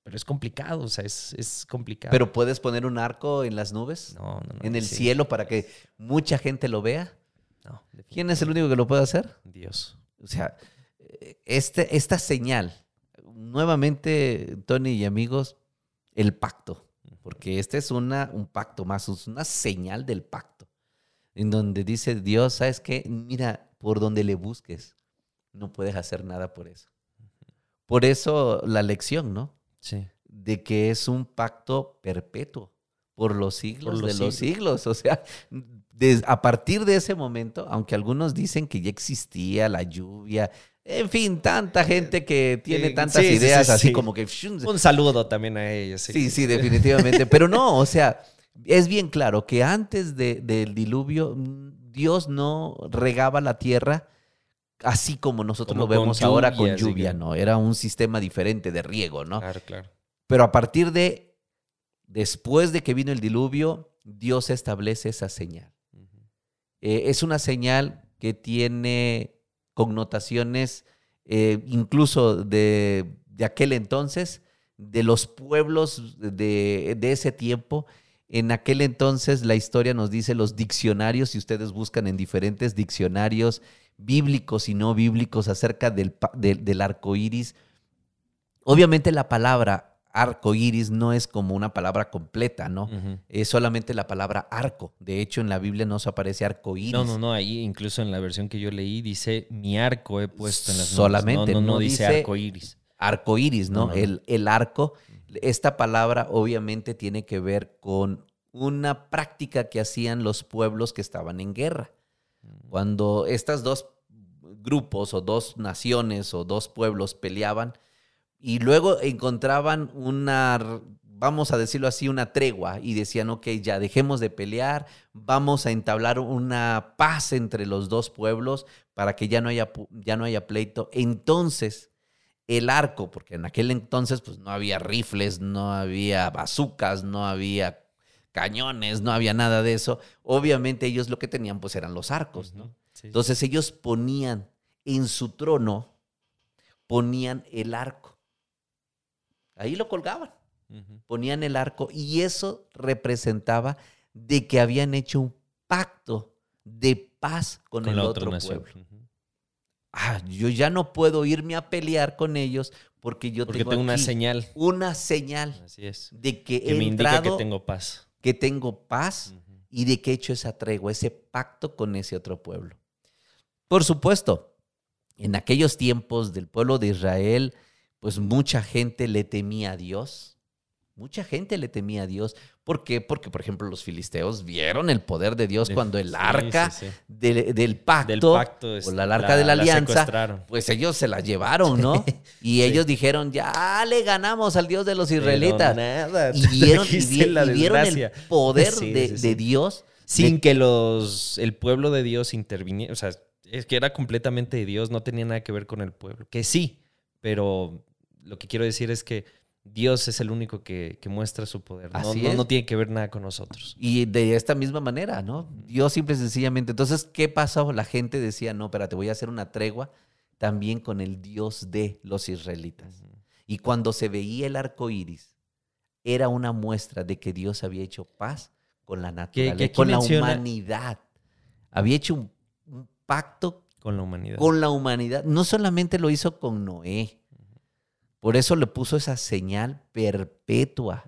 Pero es complicado, o sea, es, complicado. ¿Pero puedes poner un arco en las nubes? No, no, no. ¿En el cielo para que mucha gente lo vea? ¿Quién es el único que lo puede hacer? Dios. O sea, este, esta señal, nuevamente, Tony y amigos, el pacto, porque este es una, un pacto más, es una señal del pacto, en donde dice Dios, ¿sabes qué? Mira, por donde le busques, no puedes hacer nada por eso. Por eso la lección, ¿no? Sí. De que es un pacto perpetuo, por los siglos de los siglos. O sea, a partir de ese momento, aunque algunos dicen que ya existía la lluvia, en fin, tanta gente que tiene tantas ideas así como que... Un saludo también a ellos. Sí, sí, definitivamente. Pero no, o sea, es bien claro que antes del diluvio, Dios no regaba la tierra así como nosotros lo vemos ahora con lluvia, ¿no? Era un sistema diferente de riego, ¿no? Claro, claro. Pero a partir de, después de que vino el diluvio, Dios establece esa señal. Eh, es una señal que tiene connotaciones eh, incluso de, aquel entonces, de los pueblos de, ese tiempo. En aquel entonces la historia nos dice los diccionarios, si ustedes buscan en diferentes diccionarios bíblicos y no bíblicos acerca del, del arco iris, obviamente la palabra arco iris no es como una palabra completa, ¿no? Es solamente la palabra arco. De hecho, en la Biblia no se aparece arco iris. No, no, no. Ahí, incluso en la versión que yo leí, dice mi arco he puesto en las Solamente. No, no, no, dice, arco iris. Arco iris, ¿no? El, el arco. Esta palabra obviamente tiene que ver con una práctica que hacían los pueblos que estaban en guerra. Mm. Cuando estas dos grupos o dos naciones o dos pueblos peleaban, y luego encontraban una, vamos a decirlo así, una tregua y decían, ok, ya dejemos de pelear, vamos a entablar una paz entre los dos pueblos para que ya no haya, ya no haya pleito. Entonces, el arco, porque en aquel entonces pues no había rifles, no había bazucas, no había cañones, no había nada de eso. Obviamente ellos lo que tenían pues eran los arcos, ¿no? Entonces ellos ponían en su trono, ponían el arco. Ahí lo colgaban. Ponían el arco y eso representaba de que habían hecho un pacto de paz con, el otro pueblo. Ah, yo ya no puedo irme a pelear con ellos porque yo tengo, una señal. Una señal. Así es. De que, he me indica que tengo paz. Que tengo paz y de que he hecho esa tregua, ese pacto con ese otro pueblo. Por supuesto, en aquellos tiempos del pueblo de Israel, pues mucha gente le temía a Dios. Mucha gente le temía a Dios. ¿Por qué? Porque, por ejemplo, los filisteos vieron el poder de Dios cuando el arca del pacto, o la arca de la, alianza, pues ellos se la llevaron, ¿no? Y ellos dijeron, ya le ganamos al Dios de los israelitas. y vieron, el poder de, Dios. Sin que los, el pueblo de Dios interviniera. O sea, es que era completamente de Dios, no tenía nada que ver con el pueblo. Que sí, pero lo que quiero decir es que Dios es el único que, muestra su poder. No, no, tiene que ver nada con nosotros. Y de esta misma manera, ¿no? Dios simple y sencillamente. Entonces, ¿qué pasó? La gente decía, no, espérate, voy a hacer una tregua también con el Dios de los israelitas. Y cuando se veía el arco iris, era una muestra de que Dios había hecho paz con la naturaleza, con la humanidad. Había hecho un, un, pacto con la humanidad. Con la humanidad. No solamente lo hizo con Noé, por eso le puso esa señal perpetua.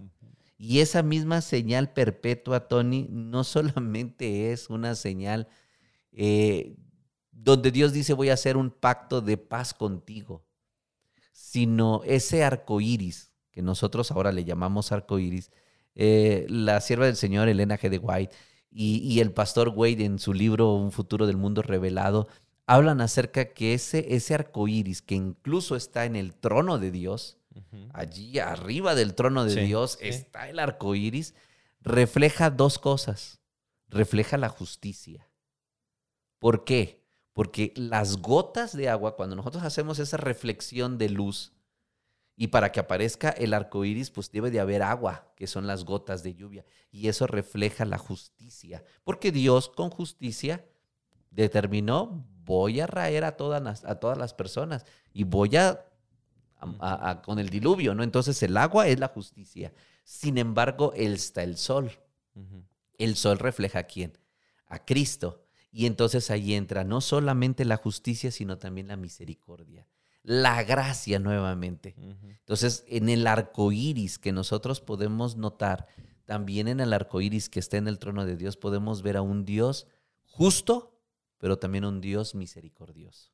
Y esa misma señal perpetua, Tony, no solamente es una señal eh, donde Dios dice voy a hacer un pacto de paz contigo, sino ese arco iris, que nosotros ahora le llamamos arco iris, eh, la sierva del Señor, Elena G. de White, y, y, el pastor Wade en su libro Un futuro del mundo revelado, hablan acerca que ese, ese arco iris, que incluso está en el trono de Dios, allí arriba del trono de Dios está el arco iris, refleja dos cosas. Refleja la justicia. ¿Por qué? Porque las gotas de agua, cuando nosotros hacemos esa reflexión de luz, y para que aparezca el arco iris, pues debe de haber agua, que son las gotas de lluvia. Y eso refleja la justicia. Porque Dios con justicia determinó voy a raer a todas las, a todas las personas y voy a, con el diluvio, ¿no? Entonces el agua es la justicia. Sin embargo, está el sol. El sol refleja a quién? A Cristo. Y entonces ahí entra no solamente la justicia, sino también la misericordia, la gracia nuevamente. Entonces, en el arco iris que nosotros podemos notar, también en el arco iris que está en el trono de Dios, podemos ver a un Dios justo, pero también un Dios misericordioso,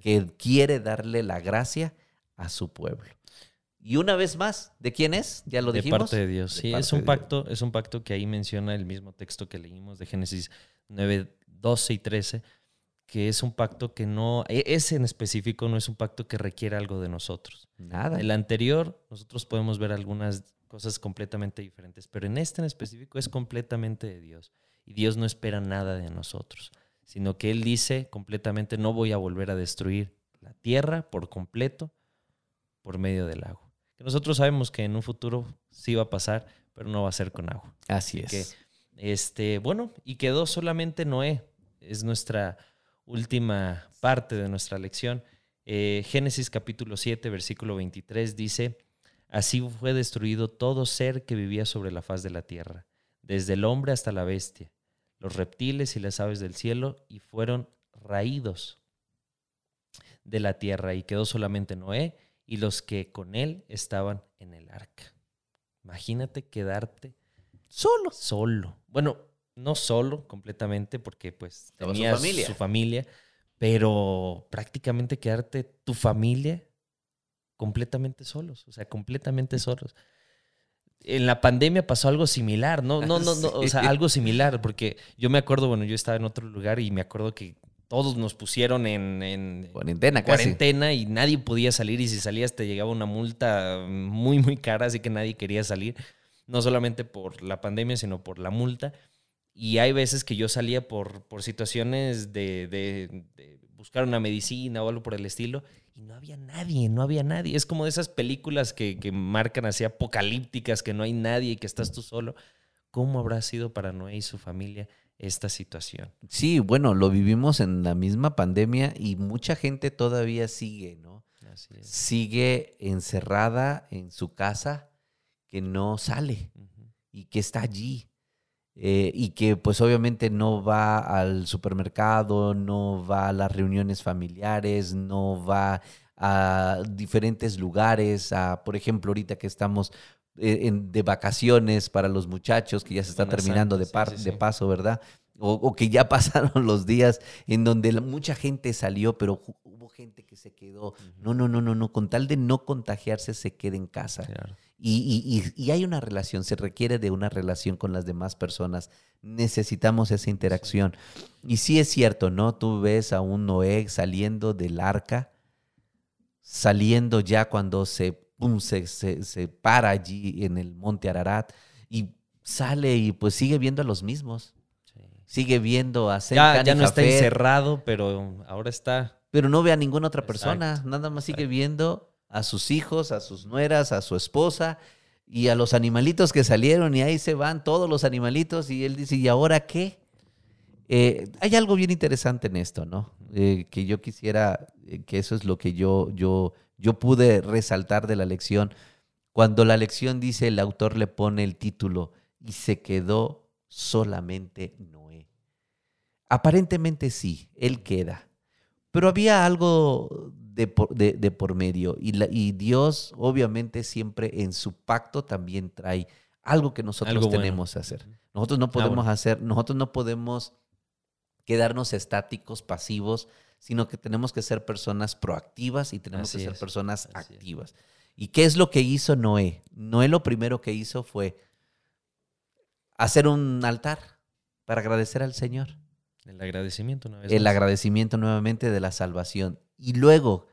que quiere darle la gracia a su pueblo. Y una vez más, ¿de quién es? Ya lo dijimos. De parte de Dios. sí, es un pacto, es un pacto que ahí menciona el mismo texto que leímos de Génesis 9, 12 y 13, que es un pacto que no, e, ese en específico no es un pacto que requiere algo de nosotros. Nada. El anterior, nosotros podemos ver algunas cosas completamente diferentes, pero en este en específico es completamente de Dios. Y Dios no espera nada de nosotros, sino que Él dice completamente, no voy a volver a destruir la tierra por completo por medio del agua que nosotros sabemos que en un futuro sí va a pasar, pero no va a ser con agua. Así, es. Que, este, bueno, y quedó solamente Noé. Es nuestra última parte de nuestra lección. Eh, Génesis capítulo 7, versículo 23 dice, Así fue destruido todo ser que vivía sobre la faz de la tierra, desde el hombre hasta la bestia, los reptiles y las aves del cielo, y fueron raídos de la tierra, y quedó solamente Noé y los que con él estaban en el arca. Imagínate quedarte solo. Solo. Bueno, no solo completamente porque pues tenía su familia. su familia, pero prácticamente quedarte tu familia completamente solos, o sea, completamente solos. En la pandemia pasó algo similar, no, no, no, no, o sea, algo similar, porque yo me acuerdo, bueno, yo estaba en otro lugar y me acuerdo que todos nos pusieron en, cuarentena, cuarentena y nadie podía salir y si salías te llegaba una multa muy, muy cara, así que nadie quería salir, no solamente por la pandemia, sino por la multa. Y hay veces que yo salía por, por situaciones de, de, buscar una medicina o algo por el estilo y no había nadie, no había nadie. Es como de esas películas que, que marcan así apocalípticas, que no hay nadie y que estás tú solo. ¿Cómo habrá sido para Noé y su familia? esta situación. Sí, bueno, lo vivimos en la misma pandemia y mucha gente todavía sigue, ¿no? Sigue encerrada en su casa, que no sale y que está allí. Eh, y que pues obviamente no va al supermercado, no va a las reuniones familiares, no va a diferentes lugares, a, por ejemplo, ahorita que estamos eh, de vacaciones para los muchachos que ya se está terminando de, de paso, ¿verdad? O, que ya pasaron los días en donde mucha gente salió, pero hubo gente que se quedó. No, no, no, no, no. Con tal de no contagiarse, se queda en casa. Y, y, hay una relación, se requiere de una relación con las demás personas. Necesitamos esa interacción. Y sí es cierto, ¿no? Tú ves a un Noé saliendo del arca, saliendo ya cuando se pum, se, se, para allí en el monte Ararat y sale y pues sigue viendo a los mismos. Sigue viendo a Ya, ya no está encerrado, pero ahora está. Pero no ve a ninguna otra persona. Nada más sigue viendo a sus hijos, a sus nueras, a su esposa y a los animalitos que salieron y ahí se van todos los animalitos y él dice, ¿y ahora qué? Eh, hay algo bien interesante en esto, ¿no? Eh, que yo quisiera, eh, que eso es lo que yo, yo yo pude resaltar de la lección. Cuando la lección dice, el autor le pone el título y se quedó solamente Noé. Aparentemente sí, él queda, pero había algo de por, medio y, y, Dios obviamente siempre en su pacto también trae algo que nosotros tenemos que hacer. Nosotros no podemos hacer, nosotros no podemos quedarnos estáticos, pasivos, sino que tenemos que ser personas proactivas y tenemos que ser personas activas. ¿Y qué es lo que hizo Noé? Noé lo primero que hizo fue hacer un altar para agradecer al Señor. El agradecimiento, una El agradecimiento nuevamente de la salvación. Y luego,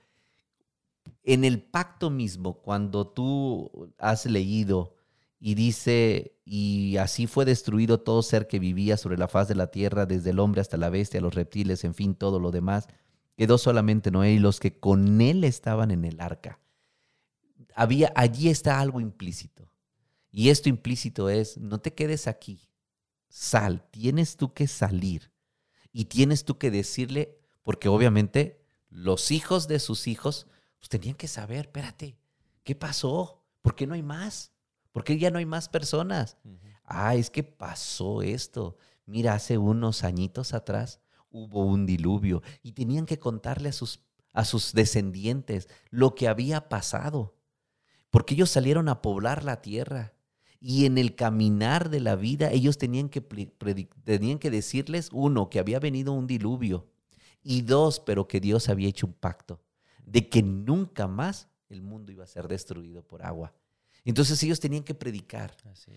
en el pacto mismo, cuando tú has leído y dice, y así fue destruido todo ser que vivía sobre la faz de la tierra, desde el hombre hasta la bestia, los reptiles, en fin, todo lo demás. Quedó solamente Noé y los que con él estaban en el arca. Había, allí está algo implícito. Y esto implícito es, no te quedes aquí, sal, tienes tú que salir. Y tienes tú que decirle, porque obviamente los hijos de sus hijos, pues tenían que saber, espérate, ¿qué pasó? ¿Por qué no hay más? ¿Por qué ya no hay más personas? Ah, es que pasó esto. Mira, hace unos añitos atrás hubo un diluvio y tenían que contarle a sus, a sus descendientes lo que había pasado, porque ellos salieron a poblar la tierra y en el caminar de la vida ellos tenían que, tenían que decirles, uno, que había venido un diluvio y dos, pero que Dios había hecho un pacto de que nunca más el mundo iba a ser destruido por agua. Entonces ellos tenían que predicar.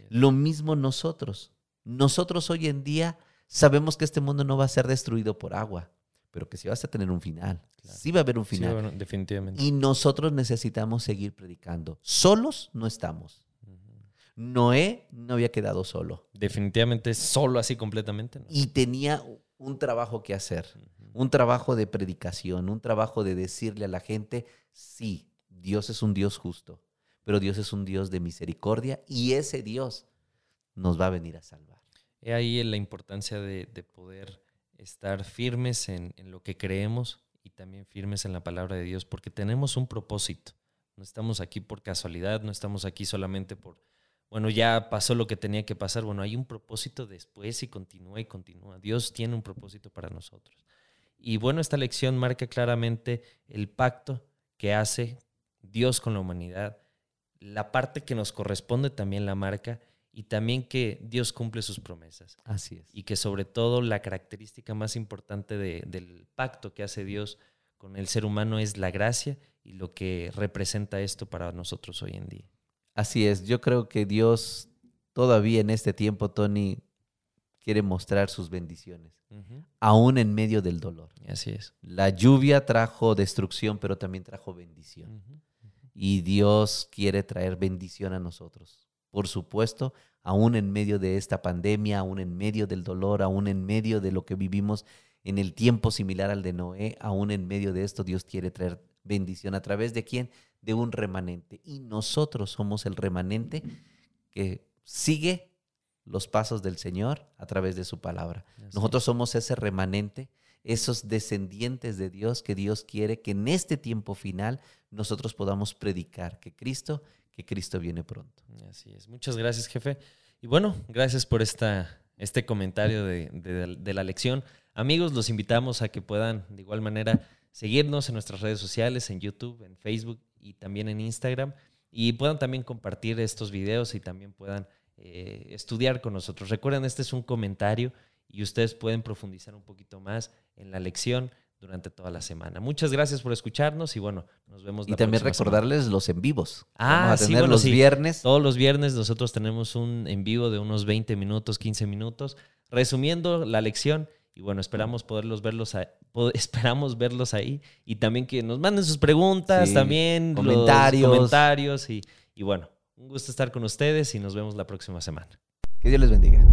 Lo mismo nosotros. Nosotros hoy en día sabemos que este mundo no va a ser destruido por agua, pero que sí va a tener un final. Sí va a haber un final. definitivamente. Y nosotros necesitamos seguir predicando. Solos no estamos. Noé no había quedado solo. Definitivamente solo así completamente. Y tenía un trabajo que hacer, un trabajo de predicación, un trabajo de decirle a la gente, sí, Dios es un Dios justo, pero Dios es un Dios de misericordia y ese Dios nos va a venir a salvar. He ahí la importancia de, poder estar firmes en, lo que creemos y también firmes en la palabra de Dios, porque tenemos un propósito. No estamos aquí por casualidad, no estamos aquí solamente por, bueno, ya pasó lo que tenía que pasar. Bueno, hay un propósito después y continúa y continúa. Dios tiene un propósito para nosotros. Y bueno, esta lección marca claramente el pacto que hace Dios con la humanidad, la parte que nos corresponde también la marca y también que Dios cumple sus promesas. Así es. Y que sobre todo la característica más importante del pacto que hace Dios con el ser humano es la gracia y lo que representa esto para nosotros hoy en día. Así es, yo creo que Dios todavía en este tiempo, Tony, quiere mostrar sus bendiciones, aún en medio del dolor. Así es. La lluvia trajo destrucción, pero también trajo bendición y Dios quiere traer bendición a nosotros. Por supuesto, aún en medio de esta pandemia, aún en medio del dolor, aún en medio de lo que vivimos en el tiempo similar al de Noé, aún en medio de esto Dios quiere traer bendición a través de quién? De un remanente. Y nosotros somos el remanente que sigue los pasos del Señor a través de su palabra. Nosotros somos ese remanente esos descendientes de Dios que Dios quiere que en este tiempo final nosotros podamos predicar que Cristo, que Cristo viene pronto. Así es. Muchas gracias, jefe. Y bueno, gracias por esta, este comentario de, de la lección. Amigos, los invitamos a que puedan de igual manera seguirnos en nuestras redes sociales, en YouTube, en Facebook y también en Instagram. Y puedan también compartir estos videos y también puedan eh, estudiar con nosotros. Recuerden, este es un comentario y ustedes pueden profundizar un poquito más en la lección durante toda la semana. Muchas gracias por escucharnos y bueno, nos vemos. Y también recordarles los en vivos. Ah, Vamos a tener los viernes. Todos los viernes nosotros tenemos un en vivo de unos 20 minutos, 15 minutos, resumiendo la lección. Y bueno, esperamos poderlos verlos, esperamos verlos ahí y también que nos manden sus preguntas, también comentarios, comentarios y, y bueno, un gusto estar con ustedes y nos vemos la próxima semana. Que Dios les bendiga.